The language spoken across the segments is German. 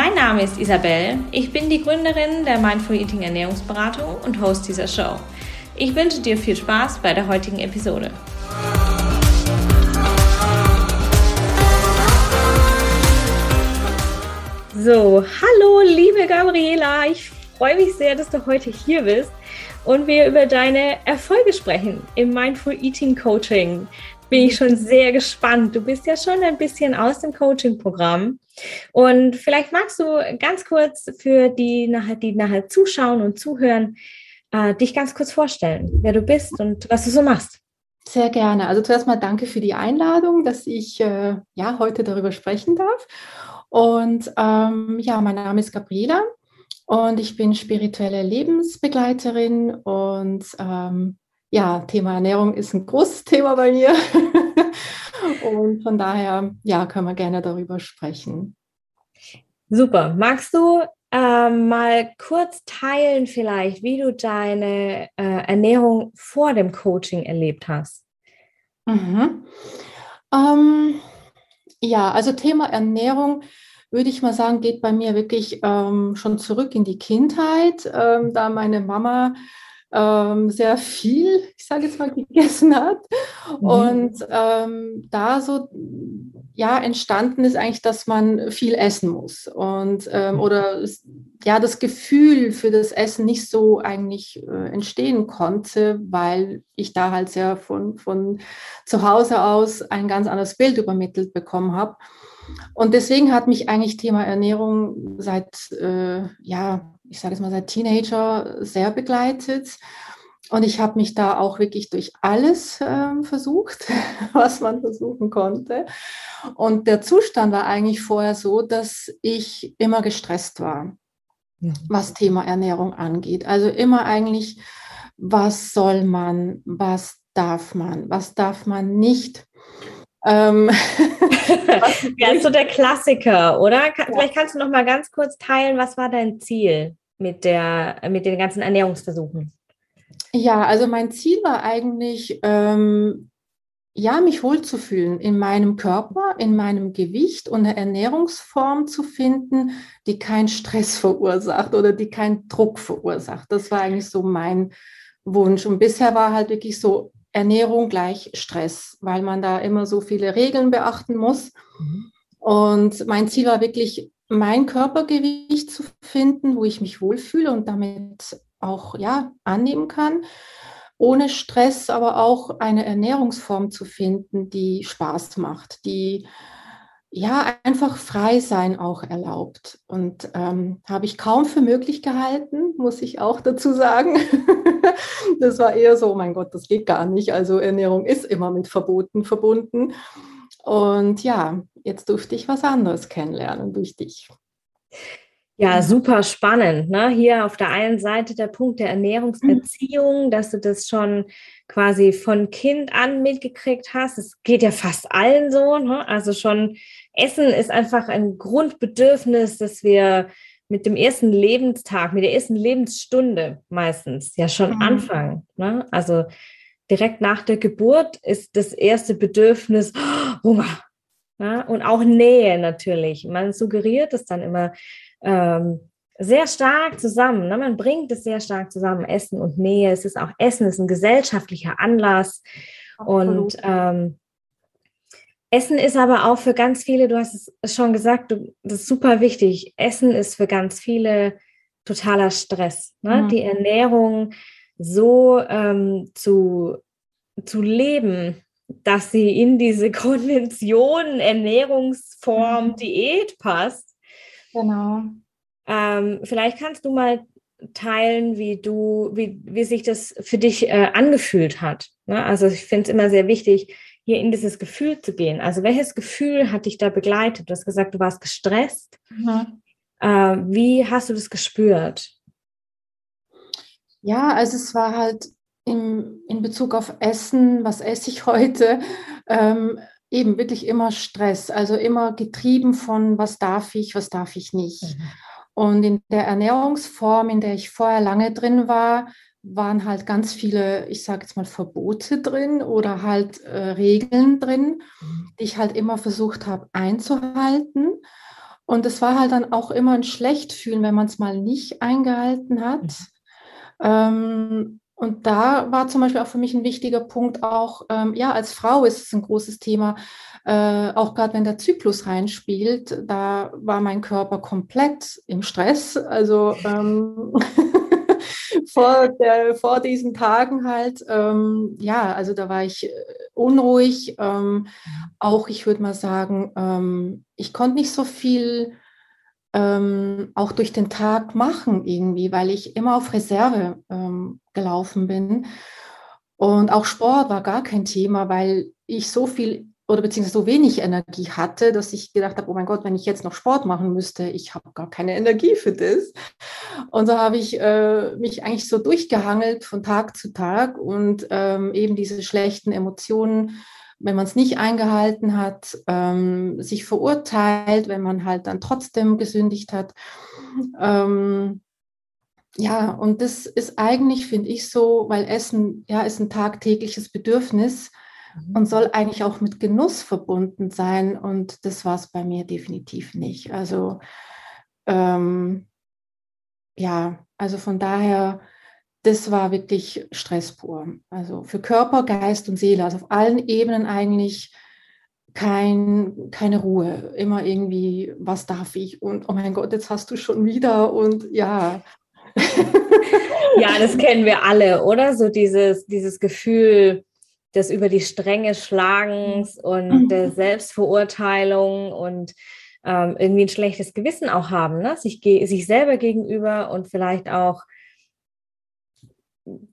Mein Name ist Isabel, ich bin die Gründerin der Mindful Eating Ernährungsberatung und Host dieser Show. Ich wünsche dir viel Spaß bei der heutigen Episode. So, hallo liebe Gabriela, ich freue mich sehr, dass du heute hier bist und wir über deine Erfolge sprechen im Mindful Eating Coaching bin ich schon sehr gespannt. Du bist ja schon ein bisschen aus dem Coaching-Programm. Und vielleicht magst du ganz kurz für die die nachher zuschauen und zuhören, äh, dich ganz kurz vorstellen, wer du bist und was du so machst. Sehr gerne. Also zuerst mal danke für die Einladung, dass ich äh, ja heute darüber sprechen darf. Und ähm, ja, mein Name ist Gabriela und ich bin spirituelle Lebensbegleiterin und ähm, ja, Thema Ernährung ist ein großes Thema bei mir. Und von daher, ja, können wir gerne darüber sprechen. Super. Magst du äh, mal kurz teilen vielleicht, wie du deine äh, Ernährung vor dem Coaching erlebt hast? Mhm. Ähm, ja, also Thema Ernährung würde ich mal sagen, geht bei mir wirklich ähm, schon zurück in die Kindheit, ähm, da meine Mama ähm, sehr viel, ich sage jetzt mal, gegessen hat. Mhm. Und ähm, da so, ja, entstanden ist eigentlich, dass man viel essen muss. Und ähm, mhm. oder ja, das Gefühl für das Essen nicht so eigentlich äh, entstehen konnte, weil ich da halt sehr von, von zu Hause aus ein ganz anderes Bild übermittelt bekommen habe. Und deswegen hat mich eigentlich Thema Ernährung seit, äh, ja, ich sage es mal, seit Teenager sehr begleitet. Und ich habe mich da auch wirklich durch alles äh, versucht, was man versuchen konnte. Und der Zustand war eigentlich vorher so, dass ich immer gestresst war, ja. was Thema Ernährung angeht. Also immer eigentlich, was soll man, was darf man, was darf man nicht. Ähm, ja, so der Klassiker, oder? Kann, ja. Vielleicht kannst du noch mal ganz kurz teilen, was war dein Ziel? mit, der, mit den ganzen Ernährungsversuchen? Ja, also mein Ziel war eigentlich, ähm, ja, mich wohlzufühlen in meinem Körper, in meinem Gewicht und eine Ernährungsform zu finden, die keinen Stress verursacht oder die keinen Druck verursacht. Das war eigentlich so mein Wunsch. Und bisher war halt wirklich so Ernährung gleich Stress, weil man da immer so viele Regeln beachten muss. Mhm. Und mein Ziel war wirklich mein Körpergewicht zu finden, wo ich mich wohlfühle und damit auch ja annehmen kann, ohne Stress, aber auch eine Ernährungsform zu finden, die Spaß macht, die ja einfach frei sein auch erlaubt. Und ähm, habe ich kaum für möglich gehalten, muss ich auch dazu sagen. das war eher so, oh mein Gott, das geht gar nicht. Also Ernährung ist immer mit Verboten verbunden. Und ja, jetzt durfte ich was anderes kennenlernen durch dich. Ja, super spannend. Ne? Hier auf der einen Seite der Punkt der Ernährungsbeziehung, mhm. dass du das schon quasi von Kind an mitgekriegt hast. Es geht ja fast allen so. Ne? Also schon Essen ist einfach ein Grundbedürfnis, dass wir mit dem ersten Lebenstag, mit der ersten Lebensstunde meistens ja schon mhm. anfangen. Ne? Also direkt nach der Geburt ist das erste Bedürfnis oh, Hunger. Ja, und auch Nähe natürlich. Man suggeriert es dann immer ähm, sehr stark zusammen. Ne? Man bringt es sehr stark zusammen, Essen und Nähe. Es ist auch Essen, es ist ein gesellschaftlicher Anlass. Absolut. Und ähm, Essen ist aber auch für ganz viele, du hast es schon gesagt, du, das ist super wichtig. Essen ist für ganz viele totaler Stress. Ne? Mhm. Die Ernährung so ähm, zu, zu leben, dass sie in diese Konvention, Ernährungsform, mhm. Diät passt. Genau. Ähm, vielleicht kannst du mal teilen, wie du, wie, wie sich das für dich äh, angefühlt hat. Ne? Also ich finde es immer sehr wichtig, hier in dieses Gefühl zu gehen. Also welches Gefühl hat dich da begleitet? Du hast gesagt, du warst gestresst. Mhm. Äh, wie hast du das gespürt? Ja, also es war halt im, in Bezug auf Essen, was esse ich heute, ähm, eben wirklich immer Stress, also immer getrieben von, was darf ich, was darf ich nicht. Mhm. Und in der Ernährungsform, in der ich vorher lange drin war, waren halt ganz viele, ich sage jetzt mal, Verbote drin oder halt äh, Regeln drin, mhm. die ich halt immer versucht habe einzuhalten. Und es war halt dann auch immer ein Schlechtfühlen, wenn man es mal nicht eingehalten hat. Mhm. Ähm, und da war zum Beispiel auch für mich ein wichtiger Punkt auch, ähm, ja, als Frau ist es ein großes Thema, äh, auch gerade wenn der Zyklus reinspielt, da war mein Körper komplett im Stress. Also ähm, vor, der, vor diesen Tagen halt, ähm, ja, also da war ich äh, unruhig. Ähm, auch, ich würde mal sagen, ähm, ich konnte nicht so viel ähm, auch durch den Tag machen irgendwie, weil ich immer auf Reserve ähm, gelaufen bin. Und auch Sport war gar kein Thema, weil ich so viel oder beziehungsweise so wenig Energie hatte, dass ich gedacht habe, oh mein Gott, wenn ich jetzt noch Sport machen müsste, ich habe gar keine Energie für das. Und so habe ich äh, mich eigentlich so durchgehangelt von Tag zu Tag und ähm, eben diese schlechten Emotionen wenn man es nicht eingehalten hat, ähm, sich verurteilt, wenn man halt dann trotzdem gesündigt hat. Ähm, ja, und das ist eigentlich, finde ich, so, weil Essen ja ist ein tagtägliches Bedürfnis mhm. und soll eigentlich auch mit Genuss verbunden sein. Und das war es bei mir definitiv nicht. Also ähm, ja, also von daher das war wirklich Stress pur. Also für Körper, Geist und Seele, also auf allen Ebenen eigentlich kein, keine Ruhe. Immer irgendwie, was darf ich? Und oh mein Gott, jetzt hast du schon wieder und ja. ja, das kennen wir alle, oder? So dieses, dieses Gefühl des über die Stränge Schlagens und mhm. der Selbstverurteilung und ähm, irgendwie ein schlechtes Gewissen auch haben, ne? sich, sich selber gegenüber und vielleicht auch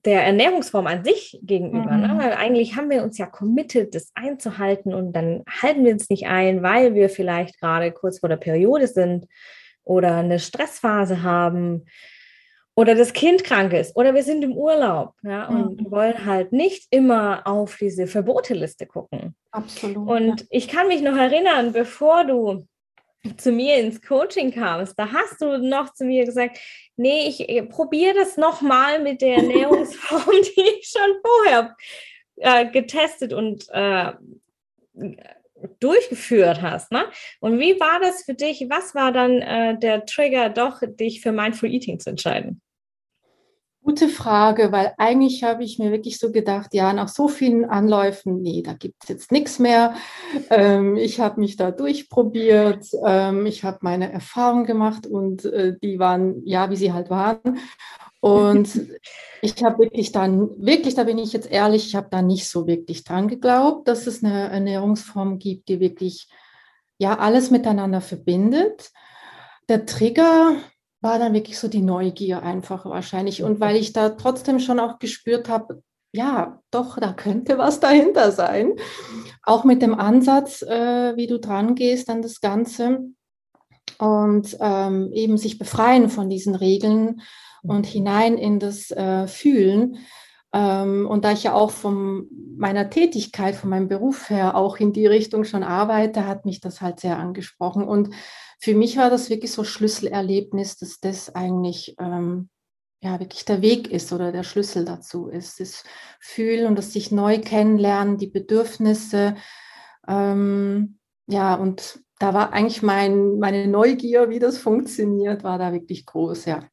der Ernährungsform an sich gegenüber. Ne? Mhm. Ne? Weil eigentlich haben wir uns ja committed, das einzuhalten und dann halten wir uns nicht ein, weil wir vielleicht gerade kurz vor der Periode sind oder eine Stressphase haben oder das Kind krank ist oder wir sind im Urlaub ja, und mhm. wollen halt nicht immer auf diese Verboteliste gucken. Absolut. Und ja. ich kann mich noch erinnern, bevor du zu mir ins Coaching kamst, da hast du noch zu mir gesagt, nee, ich probiere das nochmal mit der Ernährungsform, die ich schon vorher äh, getestet und äh, durchgeführt hast. Ne? Und wie war das für dich? Was war dann äh, der Trigger, doch dich für Mindful Eating zu entscheiden? Gute Frage, weil eigentlich habe ich mir wirklich so gedacht, ja, nach so vielen Anläufen, nee, da gibt es jetzt nichts mehr. Ähm, ich habe mich da durchprobiert, ähm, ich habe meine Erfahrungen gemacht und äh, die waren, ja, wie sie halt waren. Und ich habe wirklich dann, wirklich, da bin ich jetzt ehrlich, ich habe da nicht so wirklich dran geglaubt, dass es eine Ernährungsform gibt, die wirklich, ja, alles miteinander verbindet. Der Trigger, war dann wirklich so die Neugier einfach wahrscheinlich. Und weil ich da trotzdem schon auch gespürt habe, ja, doch, da könnte was dahinter sein. Auch mit dem Ansatz, äh, wie du dran gehst an das Ganze und ähm, eben sich befreien von diesen Regeln und mhm. hinein in das äh, Fühlen. Ähm, und da ich ja auch von meiner Tätigkeit, von meinem Beruf her auch in die Richtung schon arbeite, hat mich das halt sehr angesprochen. Und für mich war das wirklich so Schlüsselerlebnis, dass das eigentlich ähm, ja wirklich der Weg ist oder der Schlüssel dazu ist. Das Fühlen und das sich neu kennenlernen, die Bedürfnisse. Ähm, ja, und da war eigentlich mein, meine Neugier, wie das funktioniert, war da wirklich groß, ja.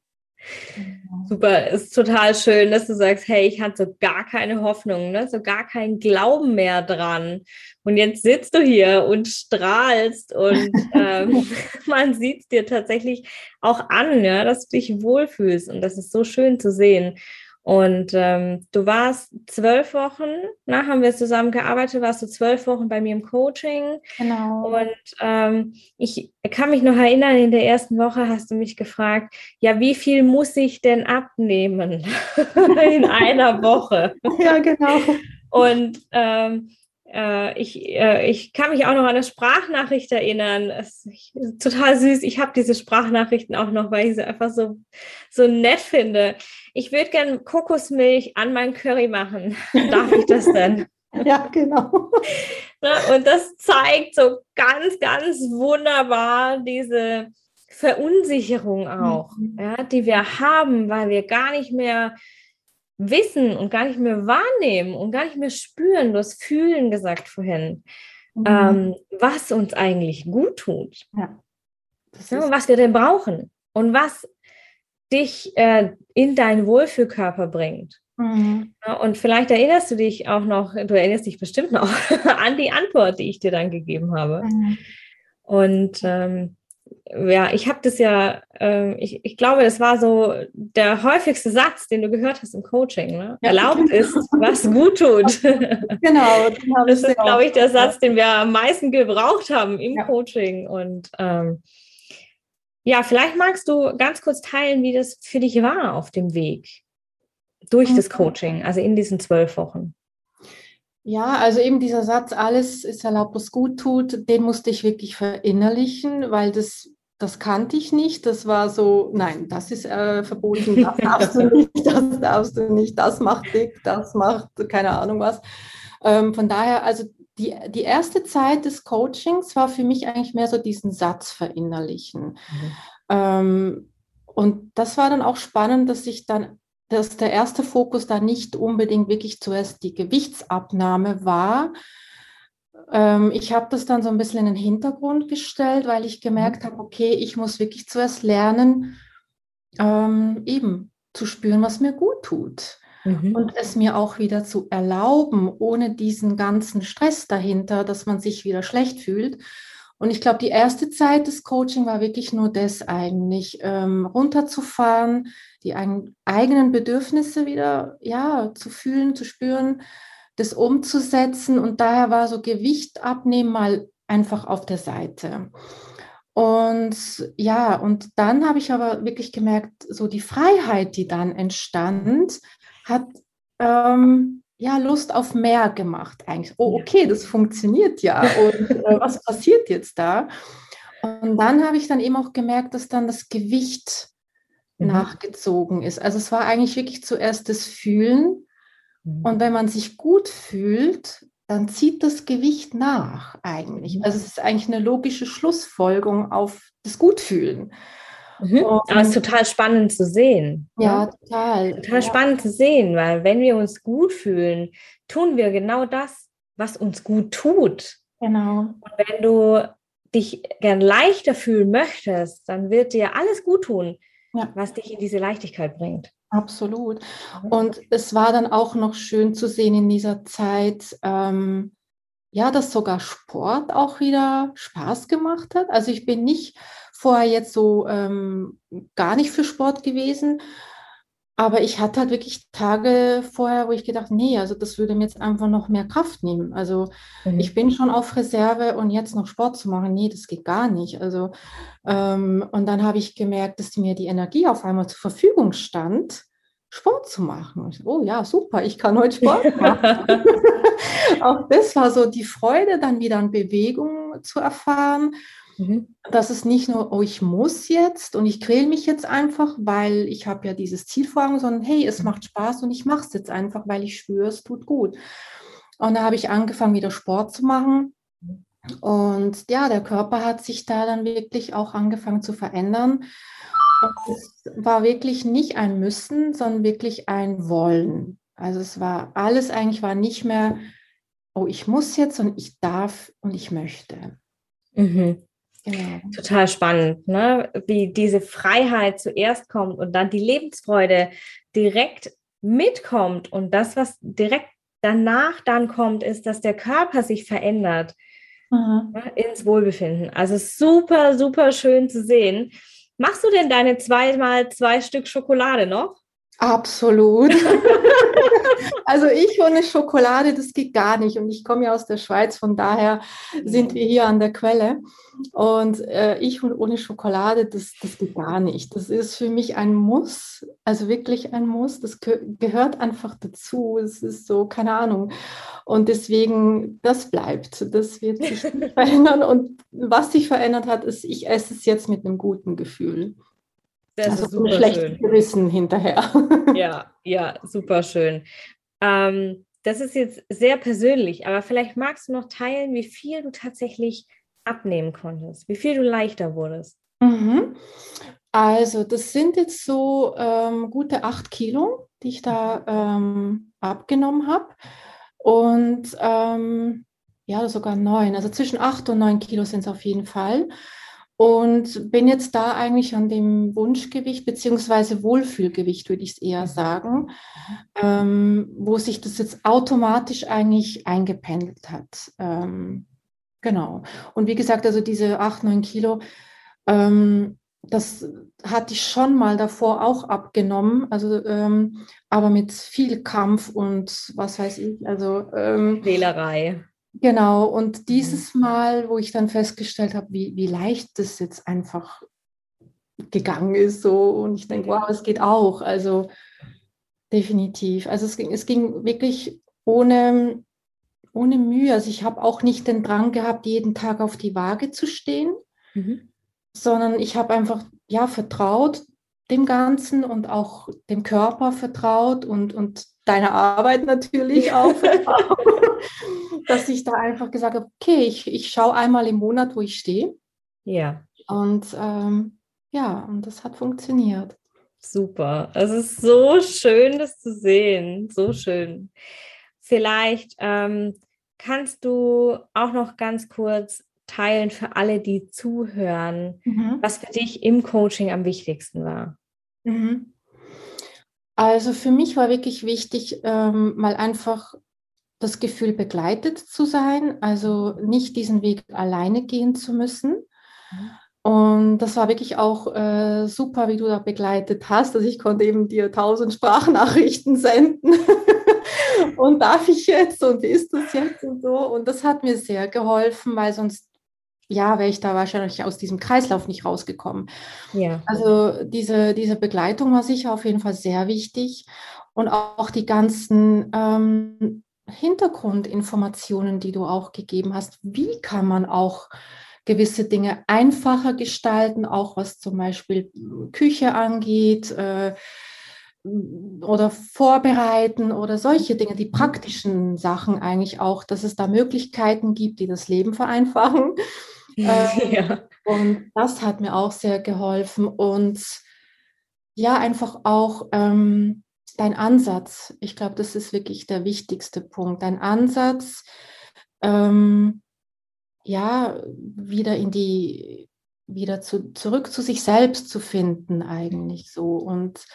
Super, ist total schön, dass du sagst, hey, ich hatte so gar keine Hoffnung, ne? so gar keinen Glauben mehr dran. Und jetzt sitzt du hier und strahlst und ähm, man sieht es dir tatsächlich auch an, ja, dass du dich wohlfühlst. Und das ist so schön zu sehen. Und ähm, du warst zwölf Wochen, na, haben wir zusammen gearbeitet, warst du zwölf Wochen bei mir im Coaching. Genau. Und ähm, ich kann mich noch erinnern, in der ersten Woche hast du mich gefragt, ja, wie viel muss ich denn abnehmen in einer Woche? ja, genau. Und ähm, äh, ich, äh, ich kann mich auch noch an eine Sprachnachricht erinnern. Es, ich, total süß. Ich habe diese Sprachnachrichten auch noch, weil ich sie einfach so, so nett finde. Ich würde gerne Kokosmilch an mein Curry machen. Darf ich das denn? Ja, genau. Und das zeigt so ganz, ganz wunderbar diese Verunsicherung auch, mhm. ja, die wir haben, weil wir gar nicht mehr wissen und gar nicht mehr wahrnehmen und gar nicht mehr spüren, du hast fühlen gesagt vorhin, mhm. ähm, was uns eigentlich gut tut. Ja. ja was wir denn brauchen und was dich äh, in deinen Wohlfühlkörper bringt. Mhm. Ja, und vielleicht erinnerst du dich auch noch, du erinnerst dich bestimmt noch an die Antwort, die ich dir dann gegeben habe. Mhm. Und ähm, ja, ich habe das ja, äh, ich, ich glaube, das war so der häufigste Satz, den du gehört hast im Coaching. Ne? Ja, Erlaubt genau. ist, was gut tut. Genau. Das ist, glaube ich, der Satz, den wir am meisten gebraucht haben im ja. Coaching. Und ähm, ja, vielleicht magst du ganz kurz teilen, wie das für dich war auf dem Weg durch mhm. das Coaching, also in diesen zwölf Wochen. Ja, also eben dieser Satz, alles ist erlaubt, was gut tut, den musste ich wirklich verinnerlichen, weil das, das kannte ich nicht. Das war so, nein, das ist äh, verboten, das darfst du nicht, das darfst du nicht, das macht dick, das macht keine Ahnung was. Ähm, von daher, also die, die erste Zeit des Coachings war für mich eigentlich mehr so diesen Satz verinnerlichen. Mhm. Ähm, und das war dann auch spannend, dass ich dann dass der erste Fokus da nicht unbedingt wirklich zuerst die Gewichtsabnahme war. Ähm, ich habe das dann so ein bisschen in den Hintergrund gestellt, weil ich gemerkt mhm. habe, okay, ich muss wirklich zuerst lernen, ähm, eben zu spüren, was mir gut tut. Mhm. Und es mir auch wieder zu erlauben, ohne diesen ganzen Stress dahinter, dass man sich wieder schlecht fühlt. Und ich glaube, die erste Zeit des Coaching war wirklich nur das eigentlich, ähm, runterzufahren, die ein, eigenen Bedürfnisse wieder ja, zu fühlen, zu spüren, das umzusetzen. Und daher war so Gewicht abnehmen mal einfach auf der Seite. Und ja, und dann habe ich aber wirklich gemerkt, so die Freiheit, die dann entstand, hat ähm, ja Lust auf mehr gemacht eigentlich. Oh, okay, das funktioniert ja. Und äh, was passiert jetzt da? Und dann habe ich dann eben auch gemerkt, dass dann das Gewicht mhm. nachgezogen ist. Also es war eigentlich wirklich zuerst das Fühlen. Mhm. Und wenn man sich gut fühlt, dann zieht das Gewicht nach eigentlich. Mhm. Also es ist eigentlich eine logische Schlussfolgerung auf das Gutfühlen. Mhm. Aber es ist total spannend zu sehen. Ja, ne? total. Total ja. spannend zu sehen, weil wenn wir uns gut fühlen, tun wir genau das, was uns gut tut. Genau. Und wenn du dich gern leichter fühlen möchtest, dann wird dir alles gut tun, ja. was dich in diese Leichtigkeit bringt. Absolut. Und es war dann auch noch schön zu sehen in dieser Zeit, ähm, ja, dass sogar Sport auch wieder Spaß gemacht hat. Also ich bin nicht vorher jetzt so ähm, gar nicht für Sport gewesen, aber ich hatte halt wirklich Tage vorher, wo ich gedacht, nee, also das würde mir jetzt einfach noch mehr Kraft nehmen. Also mhm. ich bin schon auf Reserve und jetzt noch Sport zu machen, nee, das geht gar nicht. Also ähm, und dann habe ich gemerkt, dass mir die Energie auf einmal zur Verfügung stand, Sport zu machen. Ich, oh ja, super, ich kann heute Sport machen. Auch das war so die Freude, dann wieder an Bewegung zu erfahren Mhm. Das ist nicht nur, oh, ich muss jetzt und ich quäle mich jetzt einfach, weil ich habe ja dieses Ziel vor Augen, sondern hey, es mhm. macht Spaß und ich mache es jetzt einfach, weil ich spüre, es tut gut. Und da habe ich angefangen, wieder Sport zu machen. Und ja, der Körper hat sich da dann wirklich auch angefangen zu verändern. Und es war wirklich nicht ein Müssen, sondern wirklich ein Wollen. Also es war alles eigentlich war nicht mehr, oh, ich muss jetzt und ich darf und ich möchte. Mhm. Genau. Total spannend, ne? wie diese Freiheit zuerst kommt und dann die Lebensfreude direkt mitkommt. Und das, was direkt danach dann kommt, ist, dass der Körper sich verändert mhm. ne? ins Wohlbefinden. Also super, super schön zu sehen. Machst du denn deine zweimal zwei Stück Schokolade noch? Absolut. also ich ohne Schokolade, das geht gar nicht. Und ich komme ja aus der Schweiz, von daher sind wir hier an der Quelle. Und äh, ich ohne Schokolade, das, das geht gar nicht. Das ist für mich ein Muss, also wirklich ein Muss. Das ge gehört einfach dazu. Es ist so, keine Ahnung. Und deswegen, das bleibt. Das wird sich nicht verändern. Und was sich verändert hat, ist, ich esse es jetzt mit einem guten Gefühl. Das also ist super schlecht schön. Gewissen hinterher. Ja, ja, super schön. Ähm, das ist jetzt sehr persönlich, aber vielleicht magst du noch teilen, wie viel du tatsächlich abnehmen konntest, wie viel du leichter wurdest. Mhm. Also, das sind jetzt so ähm, gute acht Kilo, die ich da ähm, abgenommen habe. Und ähm, ja, sogar neun. Also zwischen acht und neun Kilo sind es auf jeden Fall. Und bin jetzt da eigentlich an dem Wunschgewicht beziehungsweise Wohlfühlgewicht, würde ich es eher sagen, ähm, wo sich das jetzt automatisch eigentlich eingependelt hat. Ähm, genau. Und wie gesagt, also diese 8, 9 Kilo, ähm, das hatte ich schon mal davor auch abgenommen, also ähm, aber mit viel Kampf und was weiß ich, also ähm, Wählerei. Genau, und mhm. dieses Mal, wo ich dann festgestellt habe, wie, wie leicht das jetzt einfach gegangen ist, so und ich denke, wow, es geht auch. Also definitiv. Also es ging, es ging wirklich ohne, ohne Mühe. Also ich habe auch nicht den Drang gehabt, jeden Tag auf die Waage zu stehen, mhm. sondern ich habe einfach ja vertraut dem Ganzen und auch dem Körper vertraut und, und deiner Arbeit natürlich auch dass ich da einfach gesagt habe, okay, ich, ich schaue einmal im Monat, wo ich stehe. Ja. Und ähm, ja, und das hat funktioniert. Super. Es ist so schön, das zu sehen. So schön. Vielleicht ähm, kannst du auch noch ganz kurz teilen für alle, die zuhören, mhm. was für dich im Coaching am wichtigsten war. Mhm. Also für mich war wirklich wichtig, ähm, mal einfach das Gefühl, begleitet zu sein, also nicht diesen Weg alleine gehen zu müssen. Und das war wirklich auch äh, super, wie du da begleitet hast. Also ich konnte eben dir tausend Sprachnachrichten senden. und darf ich jetzt und wie ist das jetzt und so. Und das hat mir sehr geholfen, weil sonst ja, wäre ich da wahrscheinlich aus diesem Kreislauf nicht rausgekommen. Ja. Also diese, diese Begleitung war sicher auf jeden Fall sehr wichtig. Und auch die ganzen ähm, Hintergrundinformationen, die du auch gegeben hast. Wie kann man auch gewisse Dinge einfacher gestalten, auch was zum Beispiel Küche angeht äh, oder vorbereiten oder solche Dinge, die praktischen Sachen eigentlich auch, dass es da Möglichkeiten gibt, die das Leben vereinfachen. Äh, ja. Und das hat mir auch sehr geholfen und ja, einfach auch ähm, dein Ansatz, ich glaube, das ist wirklich der wichtigste Punkt. Dein Ansatz, ähm, ja, wieder in die, wieder zu, zurück zu sich selbst zu finden, eigentlich so. Und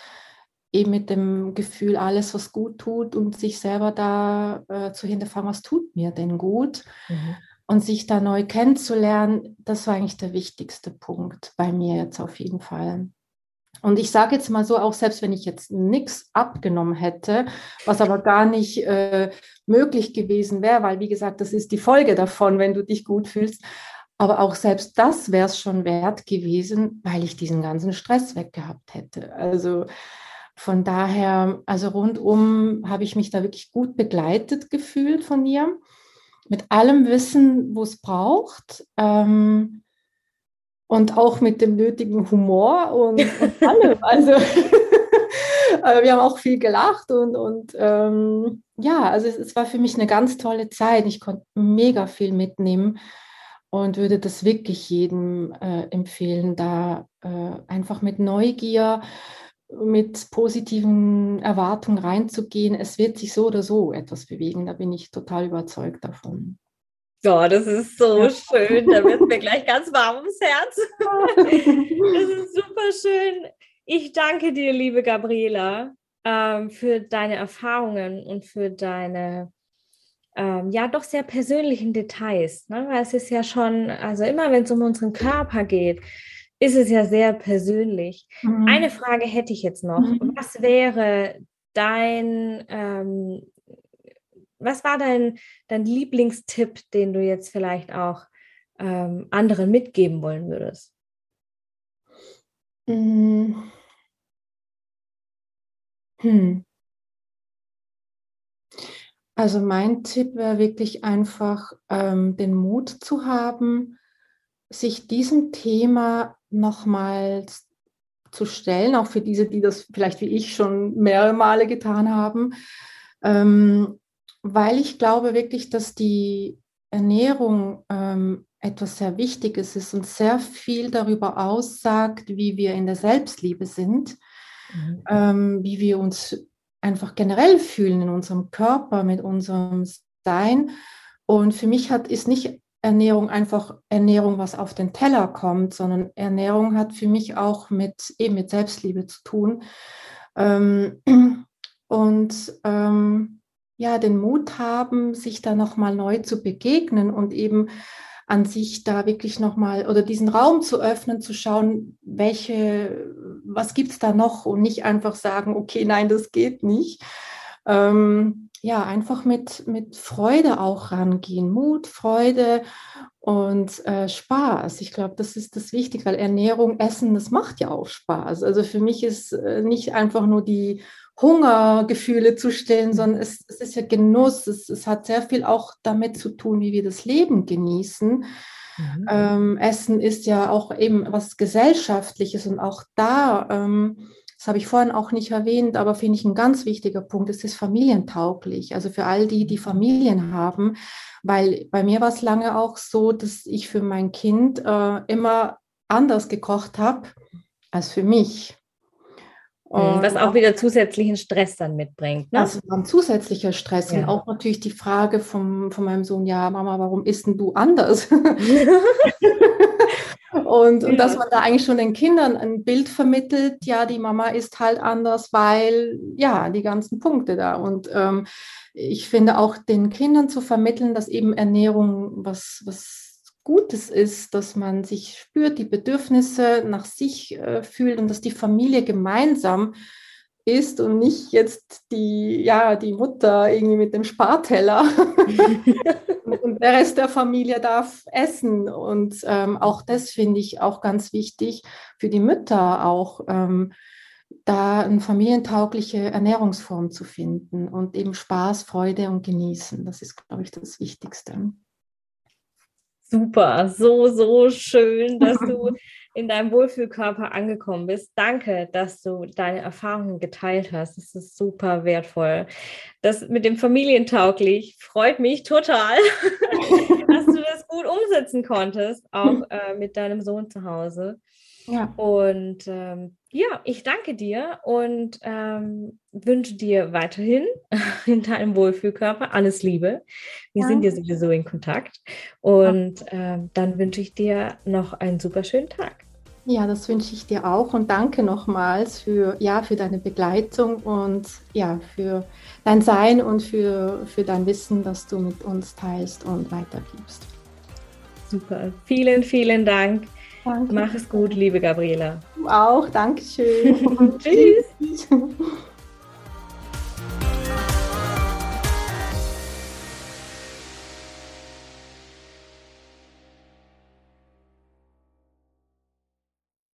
eben mit dem Gefühl, alles, was gut tut und sich selber da äh, zu hinterfragen, was tut mir denn gut? Mhm. Und sich da neu kennenzulernen, das war eigentlich der wichtigste Punkt bei mir jetzt auf jeden Fall. Und ich sage jetzt mal so, auch selbst wenn ich jetzt nichts abgenommen hätte, was aber gar nicht äh, möglich gewesen wäre, weil wie gesagt, das ist die Folge davon, wenn du dich gut fühlst. Aber auch selbst das wäre es schon wert gewesen, weil ich diesen ganzen Stress weggehabt hätte. Also von daher, also rundum habe ich mich da wirklich gut begleitet gefühlt von dir, mit allem Wissen, wo es braucht. Ähm, und auch mit dem nötigen Humor und, und allem. Also wir haben auch viel gelacht und, und ähm, ja, also es, es, war für mich eine ganz tolle Zeit. Ich konnte mega viel mitnehmen und würde das wirklich jedem äh, empfehlen, da äh, einfach mit Neugier, mit positiven Erwartungen reinzugehen. Es wird sich so oder so etwas bewegen, da bin ich total überzeugt davon. Ja, das ist so ja. schön. Da wird mir gleich ganz warm ums Herz. das ist super schön. Ich danke dir, liebe Gabriela, ähm, für deine Erfahrungen und für deine ähm, ja doch sehr persönlichen Details. Ne? Weil es ist ja schon, also immer wenn es um unseren Körper geht, ist es ja sehr persönlich. Mhm. Eine Frage hätte ich jetzt noch. Mhm. Was wäre dein, ähm, was war dein, dein Lieblingstipp, den du jetzt vielleicht auch ähm, anderen mitgeben wollen würdest? Mhm. Hm. Also mein Tipp wäre wirklich einfach, ähm, den Mut zu haben, sich diesem Thema nochmals zu stellen, auch für diese, die das vielleicht wie ich schon mehrere Male getan haben, ähm, weil ich glaube wirklich, dass die Ernährung ähm, etwas sehr Wichtiges ist und sehr viel darüber aussagt, wie wir in der Selbstliebe sind, mhm. ähm, wie wir uns einfach generell fühlen in unserem Körper, mit unserem Sein. Und für mich hat, ist nicht Ernährung einfach Ernährung, was auf den Teller kommt, sondern Ernährung hat für mich auch mit eben mit Selbstliebe zu tun. Ähm, und ähm, ja, den Mut haben, sich da nochmal neu zu begegnen und eben an sich da wirklich nochmal oder diesen Raum zu öffnen, zu schauen, welche, was gibt es da noch und nicht einfach sagen, okay, nein, das geht nicht. Ähm, ja, einfach mit, mit Freude auch rangehen, Mut, Freude und äh, Spaß. Ich glaube, das ist das Wichtige, weil Ernährung, Essen, das macht ja auch Spaß. Also für mich ist äh, nicht einfach nur die Hungergefühle zu stillen, sondern es, es ist ja Genuss. Es, es, hat sehr viel auch damit zu tun, wie wir das Leben genießen. Mhm. Ähm, Essen ist ja auch eben was Gesellschaftliches und auch da, ähm, das habe ich vorhin auch nicht erwähnt, aber finde ich ein ganz wichtiger Punkt, es ist familientauglich. Also für all die, die Familien haben, weil bei mir war es lange auch so, dass ich für mein Kind äh, immer anders gekocht habe als für mich. Und Was auch wieder zusätzlichen Stress dann mitbringt. Ne? War ein zusätzlicher Stress. Ja. Und auch natürlich die Frage vom, von meinem Sohn, ja, Mama, warum isst denn du anders? und, und dass man da eigentlich schon den Kindern ein Bild vermittelt, ja, die Mama ist halt anders, weil, ja, die ganzen Punkte da. Und ähm, ich finde auch den Kindern zu vermitteln, dass eben Ernährung was, was Gutes ist, dass man sich spürt, die Bedürfnisse nach sich äh, fühlt und dass die Familie gemeinsam ist und nicht jetzt die, ja, die Mutter irgendwie mit dem Sparteller. und der Rest der Familie darf essen. Und ähm, auch das finde ich auch ganz wichtig für die Mütter auch. Ähm, da eine familientaugliche Ernährungsform zu finden und eben Spaß, Freude und Genießen. Das ist, glaube ich, das Wichtigste. Super, so, so schön, dass du in deinem Wohlfühlkörper angekommen bist. Danke, dass du deine Erfahrungen geteilt hast. Das ist super wertvoll. Das mit dem Familientauglich freut mich total, dass du das gut umsetzen konntest, auch äh, mit deinem Sohn zu Hause. Ja. Und ähm, ja, ich danke dir und ähm, wünsche dir weiterhin in deinem Wohlfühlkörper alles Liebe. Wir ja. sind ja sowieso in Kontakt. Und ähm, dann wünsche ich dir noch einen super schönen Tag. Ja, das wünsche ich dir auch und danke nochmals für, ja, für deine Begleitung und ja, für dein Sein und für, für dein Wissen, das du mit uns teilst und weitergibst. Super, vielen, vielen Dank. Danke. Mach es gut, liebe Gabriela. Du auch, Dankeschön. Tschüss.